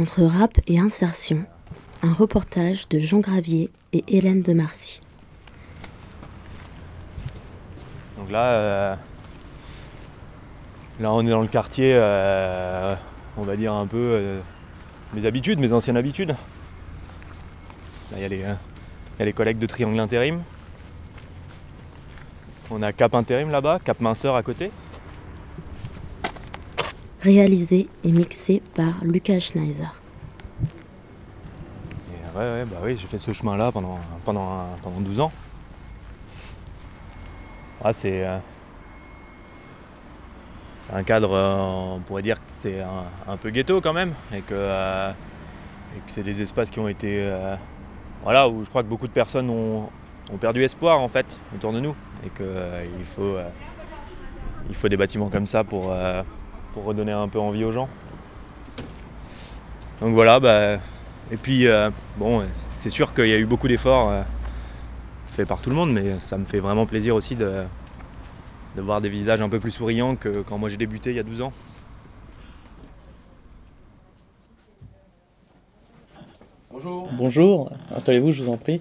Entre rap et insertion, un reportage de Jean Gravier et Hélène de Marcy. Donc là, euh, là on est dans le quartier, euh, on va dire un peu euh, mes habitudes, mes anciennes habitudes. Là il y, a les- il y a les collègues de Triangle Intérim. On a Cap Intérim là-bas, Cap Minceur à côté. Réalisé et mixé par Lucas Schneiser. Et ouais, ouais, bah oui, j'ai fait ce chemin-là pendant, pendant, pendant 12 ans. Ah, c'est euh, un cadre, euh, on pourrait dire que c'est un, peu ghetto quand même, et que, euh, c'est des espaces qui ont été. euh, voilà, où je crois que beaucoup de personnes ont, ont perdu espoir en fait autour de nous, et qu'il faut, euh, il faut des bâtiments comme ça pour, euh, pour redonner un peu envie aux gens. Donc voilà, bah, et puis, euh, bon, c'est sûr qu'il y a eu beaucoup d'efforts euh, faits par tout le monde, mais ça me fait vraiment plaisir aussi de, de voir des visages un peu plus souriants que quand moi j'ai débuté il y a 12 ans. Bonjour. Bonjour, installez-vous, je vous en prie.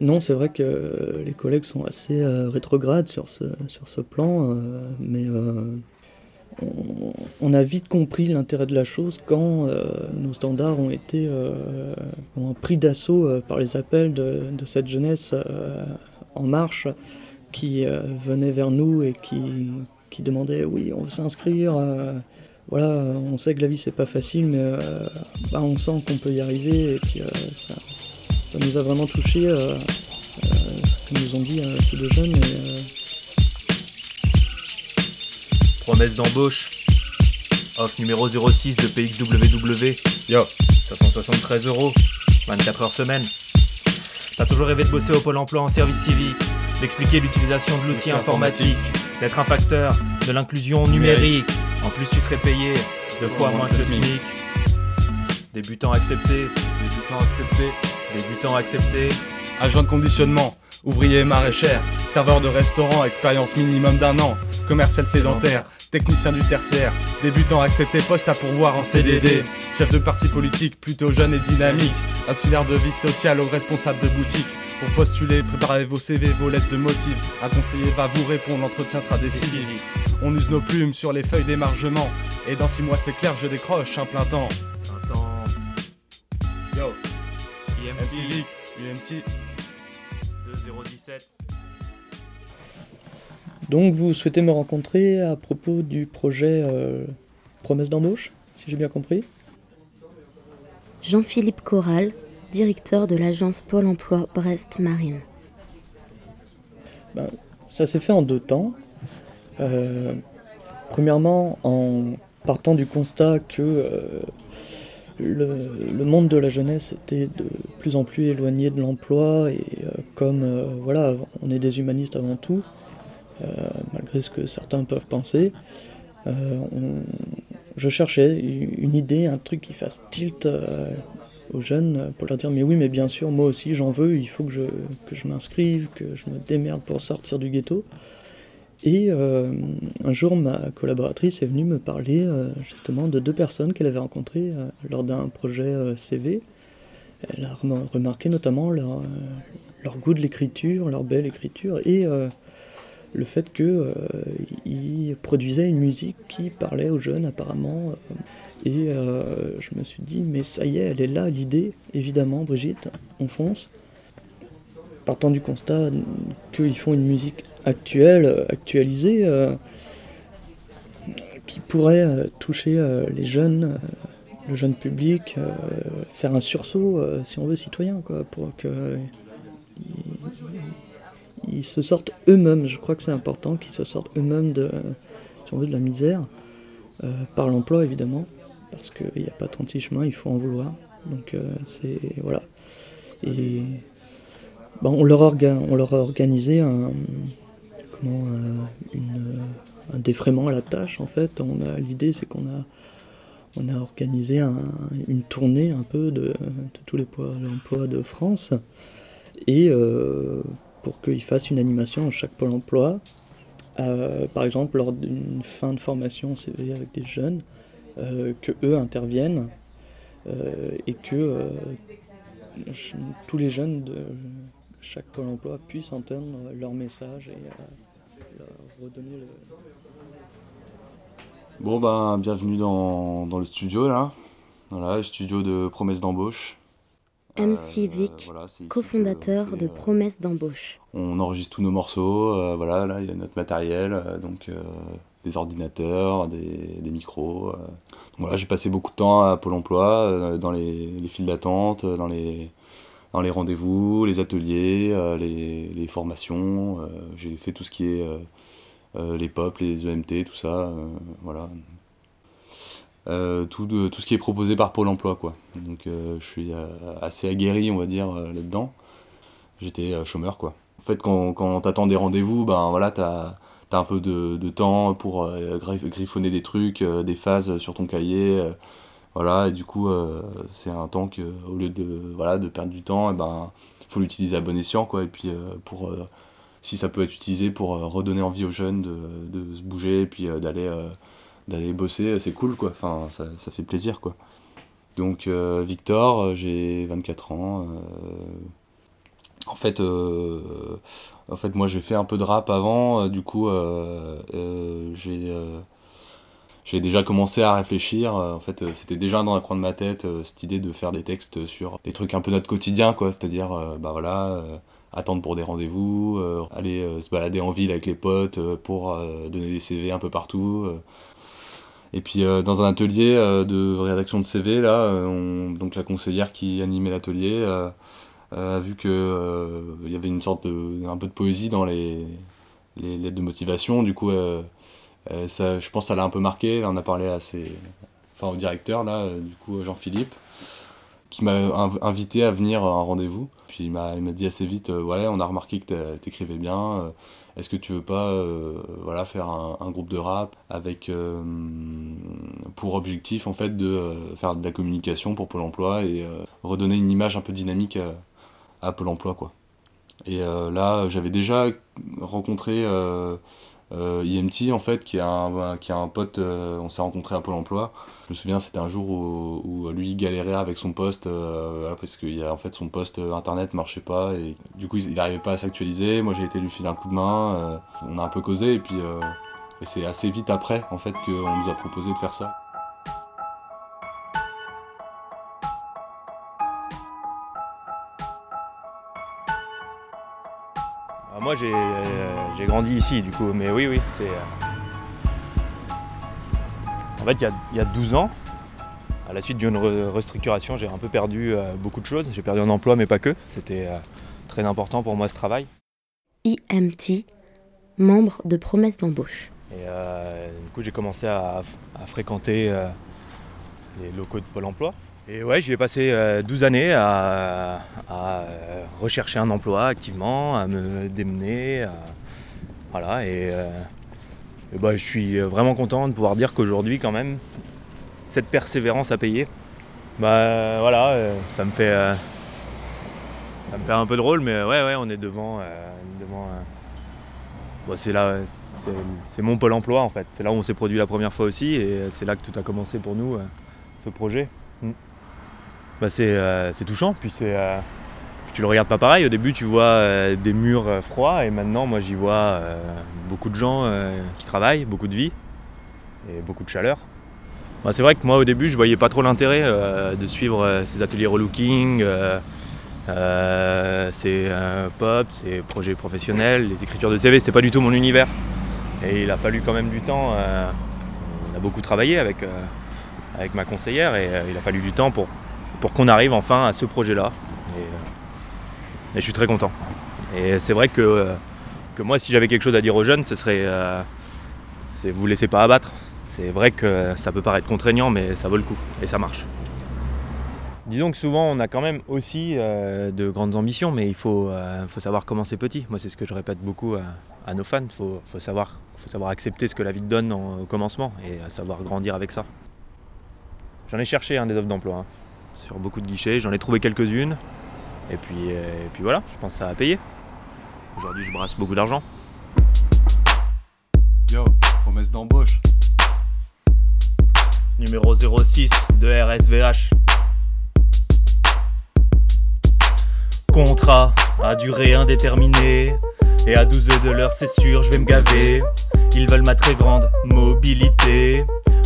Non, c'est vrai que les collègues sont assez euh, rétrogrades sur ce, sur ce plan, euh, mais euh, on, a vite compris l'intérêt de la chose quand euh, nos standards ont été euh, pris d'assaut euh, par les appels de, de cette jeunesse euh, en marche qui euh, venait vers nous et qui, qui demandait oui, on veut s'inscrire. euh, voilà, on sait que la vie c'est pas facile, mais euh, bah, on sent qu'on peut y arriver et puis euh, ça, ça nous a vraiment touché euh, euh, ce que nous ont dit euh, ces deux jeunes. et, euh, Promesse d'embauche. Offre numéro 06 de PXWW. Yo, 573 euros. 24 heures semaine. T'as toujours rêvé de bosser au Pôle emploi en service civique, d'expliquer l'utilisation de l'outil informatique, d'être un facteur de l'inclusion numérique. En plus, tu serais payé deux fois moins que le SMIC. Débutant accepté, débutant accepté, débutant accepté. Agent de conditionnement, ouvrier maraîchère, serveur de restaurant, expérience minimum d'un an, commercial sédentaire, technicien du tertiaire, débutant accepté, poste à pourvoir en CDD, chef de parti politique plutôt jeune et dynamique, auxiliaire de vie sociale ou responsable de boutique. Pour postuler, préparez vos CV, vos lettres de motifs. Un conseiller va vous répondre, l'entretien sera décisif. On use nos plumes sur les feuilles d'émargement. Et dans six mois, c'est clair, je décroche un plein temps. Civic, UMT. 2017. Donc vous souhaitez me rencontrer à propos du projet euh, Promesse d'embauche, si j'ai bien compris? Jean-Philippe Corral, directeur de l'agence Pôle emploi Brest Marine. Ça s'est fait en deux temps. Euh, premièrement, en partant du constat que euh, le, monde de la jeunesse était de plus en plus éloigné de l'emploi et euh, comme euh, voilà, on est des humanistes avant tout, euh, malgré ce que certains peuvent penser, je cherchais une idée, un truc qui fasse tilt aux jeunes pour leur dire mais oui mais bien sûr moi aussi j'en veux, il faut que je, que je m'inscrive, que je me démerde pour sortir du ghetto. Et euh, un jour ma collaboratrice est venue me parler euh, justement de deux personnes qu'elle avait rencontrées euh, lors d'un projet CV. Elle a rem- remarqué notamment leur, leur goût de l'écriture, leur belle écriture et le fait qu'ils produisaient une musique qui parlait aux jeunes apparemment. et je me suis dit, mais ça y est, elle est là, l'idée, évidemment, Brigitte, on fonce. Partant du constat qu'ils font une musique actuelle, euh, actualisée, euh, qui pourrait euh, toucher les jeunes, le jeune public, faire un sursaut, si on veut, citoyen, pour que ils, se sortent eux-mêmes. Je crois que c'est important qu'ils se sortent eux-mêmes de, de la misère, par l'emploi évidemment, parce qu'il n'y a pas 36 chemins, il faut en vouloir. Donc c'est voilà. Ben, on, leur a organisé un, comment, euh, un défraiement à la tâche en fait. On a l'idée c'est qu'on a organisé un- une tournée un peu de, tous les pôles emploi de France et euh, pour qu'ils fassent une animation à chaque pôle emploi, euh, par exemple lors d'une fin de formation CV avec des jeunes, que eux interviennent et que tous les jeunes de chaque Pôle emploi puissent entendre leur message et leur redonner le. Bon ben bienvenue dans, dans le studio là. Voilà, le studio de promesse d'embauche. MC Vic, cofondateur de Promesse d'embauche. On enregistre tous nos morceaux, euh, voilà, là il y a notre matériel, euh, donc euh, des ordinateurs, des, des micros. voilà, j'ai passé beaucoup de temps à Pôle emploi, dans les, les files d'attente, dans les, dans les rendez-vous, les ateliers, les, les, formations. j'ai fait tout ce qui est les POP, les EMT, tout ça, voilà. Euh, tout, de, tout ce qui est proposé par Pôle emploi. Quoi. Donc euh, je suis euh, assez aguerri, on va dire, là-dedans. J'étais chômeur. Quoi. En fait, quand, quand t'attends des rendez-vous, ben voilà, t'as as un peu de, de temps pour griffonner des trucs, des phases sur ton cahier. Voilà, et du coup, c'est un temps que, au lieu de, voilà, de perdre du temps, il eh ben, faut l'utiliser à bon escient. Quoi, et puis, pour, si ça peut être utilisé pour redonner envie aux jeunes de, de se bouger et puis d'aller d'aller bosser, c'est cool quoi, enfin ça, ça, fait plaisir quoi. Donc euh, Victor, euh, j'ai 24 ans. Euh, en fait, en fait, moi j'ai fait un peu de rap avant, du coup j'ai j'ai déjà commencé à réfléchir. En fait, c'était déjà dans un coin de ma tête cette idée de faire des textes sur des trucs un peu notre quotidien, quoi. C'est-à-dire, bah voilà, attendre pour des rendez-vous, aller se balader en ville avec les potes pour donner des CV un peu partout. Et puis euh, dans un atelier euh, de rédaction de CV, là, euh, donc la conseillère qui animait l'atelier a vu que il y avait une sorte de un peu de poésie dans les, les lettres de motivation. Du coup, ça, je pense que ça l'a un peu marqué. On a parlé à enfin au directeur là, du coup Jean-Philippe, qui m'a invité à venir à un rendez-vous. Puis il m'a dit assez vite, ouais, on a remarqué que t'écrivais bien est-ce que tu veux pas euh, voilà, faire un, groupe de rap avec euh, pour objectif en fait de euh, faire de la communication pour Pôle emploi et redonner une image un peu dynamique à, Pôle emploi quoi. Et là j'avais déjà rencontré IMT en fait qui est un, qui a un pote, on s'est rencontré à Pôle emploi. Je me souviens c'était un jour où, où, lui galérait avec son poste parce que en fait son poste internet marchait pas et du coup il n'arrivait pas à s'actualiser. Moi j'ai été lui filer un coup de main, on a un peu causé et puis et c'est assez vite après en fait qu'on nous a proposé de faire ça. Moi j'ai grandi ici du coup, mais oui, oui, c'est. En fait, il y, a, 12 ans, à la suite d'une restructuration, j'ai un peu perdu euh, beaucoup de choses. J'ai perdu un emploi, mais pas que. C'était euh, très important pour moi ce travail. IMT, membre de promesse d'embauche. Et euh, du coup, j'ai commencé à, fréquenter les locaux de Pôle emploi. Et ouais, j'y ai passé 12 années à, rechercher un emploi activement, à me démener. Voilà, et bah, je suis vraiment content de pouvoir dire qu'aujourd'hui, quand même, cette persévérance a payé. Bah voilà, euh, ça me fait euh, ça me fait un peu drôle, mais ouais, ouais, on est devant, euh, devant bah, c'est là, c'est mon pôle emploi en fait. C'est là où on s'est produit la première fois aussi, et c'est là que tout a commencé pour nous, ce projet. Mm. Bah, c'est touchant, puis c'est tu le regardes pas pareil. Au début, tu vois euh, des murs euh, froids et maintenant, moi, j'y vois euh, beaucoup de gens qui travaillent, beaucoup de vie et beaucoup de chaleur. Bah, c'est vrai que moi, au début, je voyais pas trop l'intérêt de suivre ces ateliers relooking, ces pop, ces projets professionnels, les écritures de CV. C'était pas du tout mon univers. Et il a fallu quand même du temps. on a beaucoup travaillé avec ma conseillère et il a fallu du temps pour, pour qu'on arrive enfin à ce projet-là. Et je suis très content. Et c'est vrai que, euh, que moi, si j'avais quelque chose à dire aux jeunes, ce serait euh, vous laissez pas abattre. C'est vrai que ça peut paraître contraignant, mais ça vaut le coup et ça marche. Disons que souvent on a quand même aussi euh, de grandes ambitions, mais il faut, faut savoir commencer petit. Moi c'est ce que je répète beaucoup à, nos fans. Il faut, faut, savoir, faut savoir accepter ce que la vie te donne au commencement et savoir grandir avec ça. J'en ai cherché des offres d'emploi hein, sur beaucoup de guichets, j'en ai trouvé quelques-unes. Et puis, euh, et puis voilà, je pense que ça va payer. Aujourd'hui, je brasse beaucoup d'argent. Yo, promesse d'embauche. numéro 06 de RSVH. Contrat à durée indéterminée. Et à 12 de l'heure, c'est sûr, je vais me gaver. Ils veulent ma très grande mobilité.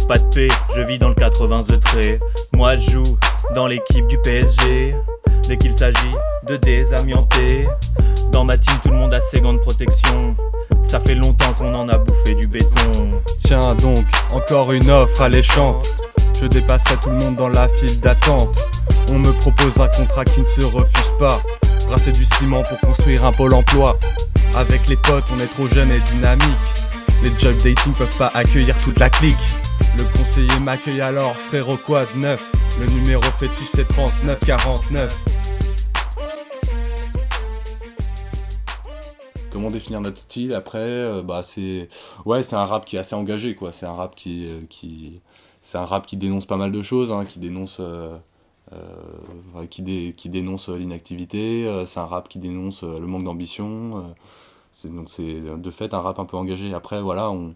Pas de paix, je vis dans le 80 The trait. Moi, je joue dans l'équipe du PSG. Dès qu'il s'agit de désamianter. Dans ma team, tout le monde a ses gants de protection. Ça fait longtemps qu'on en a bouffé du béton. Tiens donc, encore une offre alléchante. Je dépasserai tout le monde dans la file d'attente. On me propose un contrat qui ne se refuse pas. Brasser du ciment pour construire un pôle emploi. Avec les potes, on est trop jeune et dynamique. Les job dating peuvent pas accueillir toute la clique. Le conseiller m'accueille alors, frérot de neuf? Le numéro fétiche c'est 3949. Comment définir notre style après euh, Bah c'est ouais c'est un rap qui est assez engagé quoi. C'est un rap qui euh, qui c'est un rap qui dénonce pas mal de choses, hein, qui dénonce euh, qui, qui dénonce l'inactivité. c'est un rap qui dénonce le manque d'ambition. C'est donc c'est de fait un rap un peu engagé. Après voilà on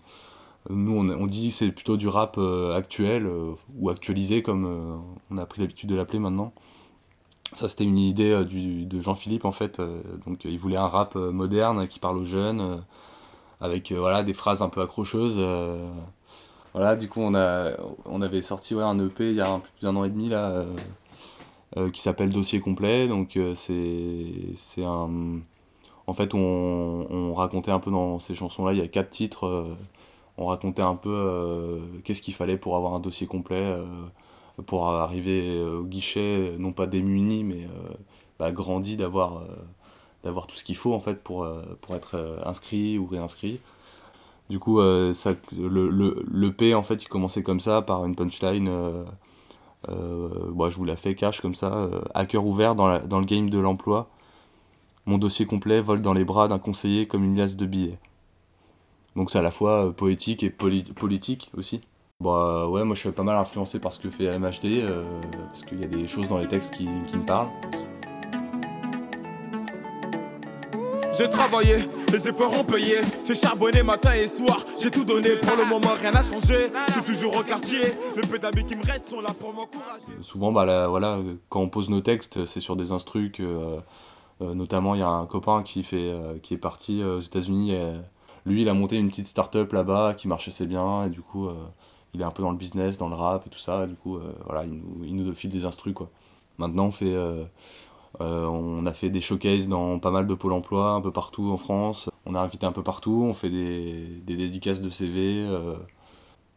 nous, on, on dit c'est plutôt du rap actuel ou actualisé, comme on a pris l'habitude de l'appeler maintenant. Ça, c'était une idée euh, du, de Jean-Philippe, en fait. Euh, donc, il voulait un rap euh, moderne qui parle aux jeunes, avec voilà, des phrases un peu accrocheuses. voilà, du coup, on, a, on avait sorti ouais, un EP il y a un, plus d'un an et demi, là, qui s'appelle Dossier complet. Donc, c'est un. En fait, on, on, racontait un peu dans ces chansons-là, il y a quatre titres. on racontait un peu qu'est-ce qu'il fallait pour avoir un dossier complet pour arriver au guichet, non pas démuni, mais euh, bah, grandi, d'avoir euh, tout ce qu'il faut en fait pour, euh, être inscrit ou réinscrit. Du coup, le, P, en fait, il commençait comme ça, par une punchline. Euh, je vous la fais cash comme ça, à cœur ouvert dans le game de l'emploi. Mon dossier complet vole dans les bras d'un conseiller comme une liasse de billets. Donc c'est à la fois poétique et politique aussi. Bah ouais, moi je suis pas mal influencé par ce que fait MHD, euh, parce qu'il y a des choses dans les textes qui, me parlent. J'ai travaillé, les efforts ont payé. J'ai charbonné matin et soir. J'ai tout donné, pour le moment rien n'a changé. Je suis toujours au quartier. Le peu d'amis qui me restent sont là pour m'encourager. Souvent, bah, voilà, quand on pose nos textes, c'est sur des instrus que. Euh, euh, notamment, il y a un copain qui, fait, qui est parti aux États-Unis. lui, il a monté une petite start-up là-bas qui marchait assez bien. Et du coup il est un peu dans le business, dans le rap et tout ça. Du coup, euh, voilà, il nous, il nous file des instrus, quoi. Maintenant, on fait... Euh, euh, on a fait des showcases dans pas mal de pôles emploi, un peu partout en France. On a invité un peu partout, on fait des, des dédicaces de CV.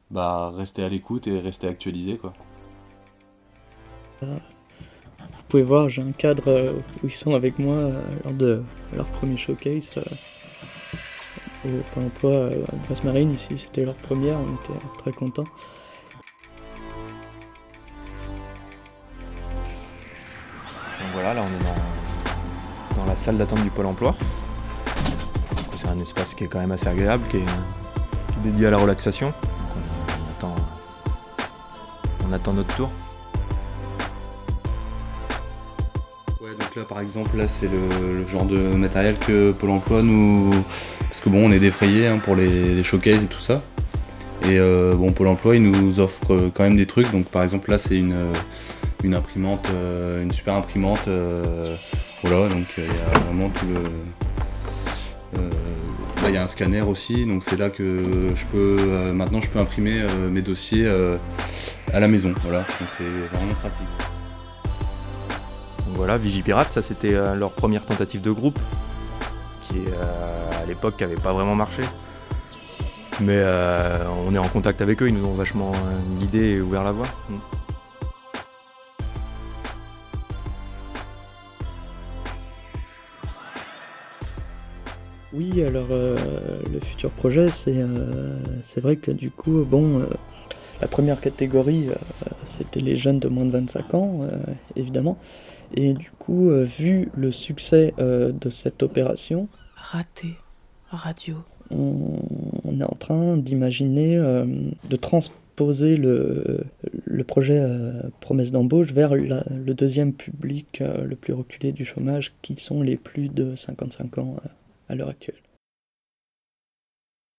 bah, rester à l'écoute et rester actualisé, quoi. Vous pouvez voir, j'ai un cadre où ils sont avec moi lors de leur premier showcase au Pôle emploi euh, à Grasse Marine. Ici, c'était leur première, on était très contents. Donc voilà, là on est dans, la salle d'attente du Pôle emploi. C'est un espace qui est quand même assez agréable, qui est, dédié à la relaxation. on, attend, on attend notre tour. Donc là par exemple, là c'est le, genre de matériel que Pôle emploi nous, parce que bon, on est défrayé hein, pour les, showcases et tout ça. Et euh, bon, Pôle emploi, il nous offre quand même des trucs. Donc par exemple, là, c'est une, euh, une imprimante, euh, une super imprimante. voilà, donc il y a vraiment tout le. là, il y a un scanner aussi, donc c'est là que je peux. maintenant, je peux imprimer mes dossiers à la maison. Voilà, donc c'est vraiment pratique. Donc voilà, Vigipirate, ça c'était leur première tentative de groupe qui à l'époque n'avait pas vraiment marché. Mais euh, on est en contact avec eux, ils nous ont vachement guidés et ouvert la voie. Mm. Oui, alors euh, le futur projet, euh, c'est vrai que du coup, bon, la première catégorie, c'était les jeunes de moins de 25 ans, évidemment. Et du coup, vu le succès de cette opération, raté radio. On, est en train d'imaginer, euh, de transposer le, le projet euh, promesse d'embauche vers le deuxième public euh, le plus reculé du chômage, qui sont les plus de 55 ans à l'heure actuelle.